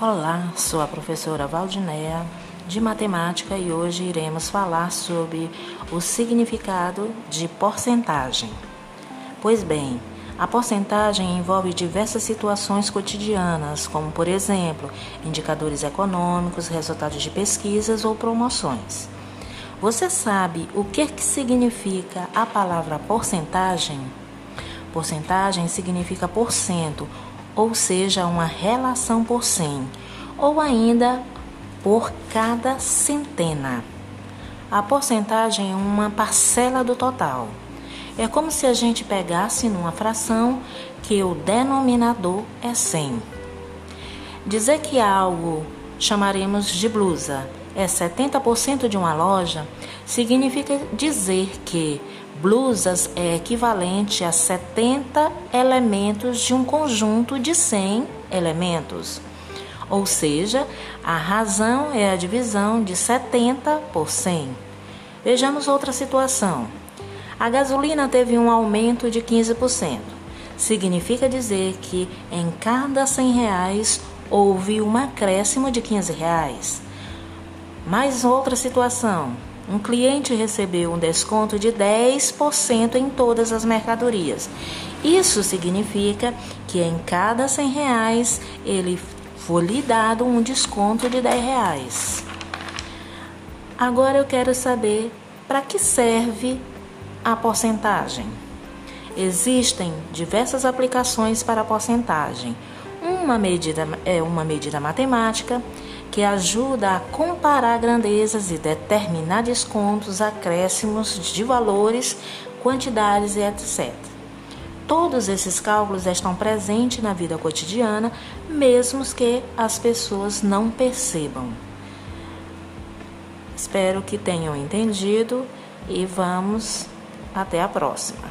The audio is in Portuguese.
Olá, sou a professora Valdinéia de matemática e hoje iremos falar sobre o significado de porcentagem. Pois bem, a porcentagem envolve diversas situações cotidianas, como por exemplo, indicadores econômicos, resultados de pesquisas ou promoções. Você sabe o que, que significa a palavra porcentagem? Porcentagem significa porcento ou seja, uma relação por 100, ou ainda por cada centena. A porcentagem é uma parcela do total. É como se a gente pegasse numa fração que o denominador é 100. Dizer que algo chamaremos de blusa é 70% de uma loja significa dizer que Blusas é equivalente a 70 elementos de um conjunto de 100 elementos. Ou seja, a razão é a divisão de 70 por 100. Vejamos outra situação. A gasolina teve um aumento de 15%. Significa dizer que em cada 100 reais houve um acréscimo de 15 reais. Mais outra situação um cliente recebeu um desconto de 10% em todas as mercadorias. Isso significa que em cada 100 reais ele foi lhe dado um desconto de 10 reais. Agora eu quero saber para que serve a porcentagem. Existem diversas aplicações para a porcentagem. Uma medida é uma medida matemática que ajuda a comparar grandezas e determinar descontos, acréscimos de valores, quantidades e etc. Todos esses cálculos estão presentes na vida cotidiana, mesmo que as pessoas não percebam. Espero que tenham entendido e vamos até a próxima.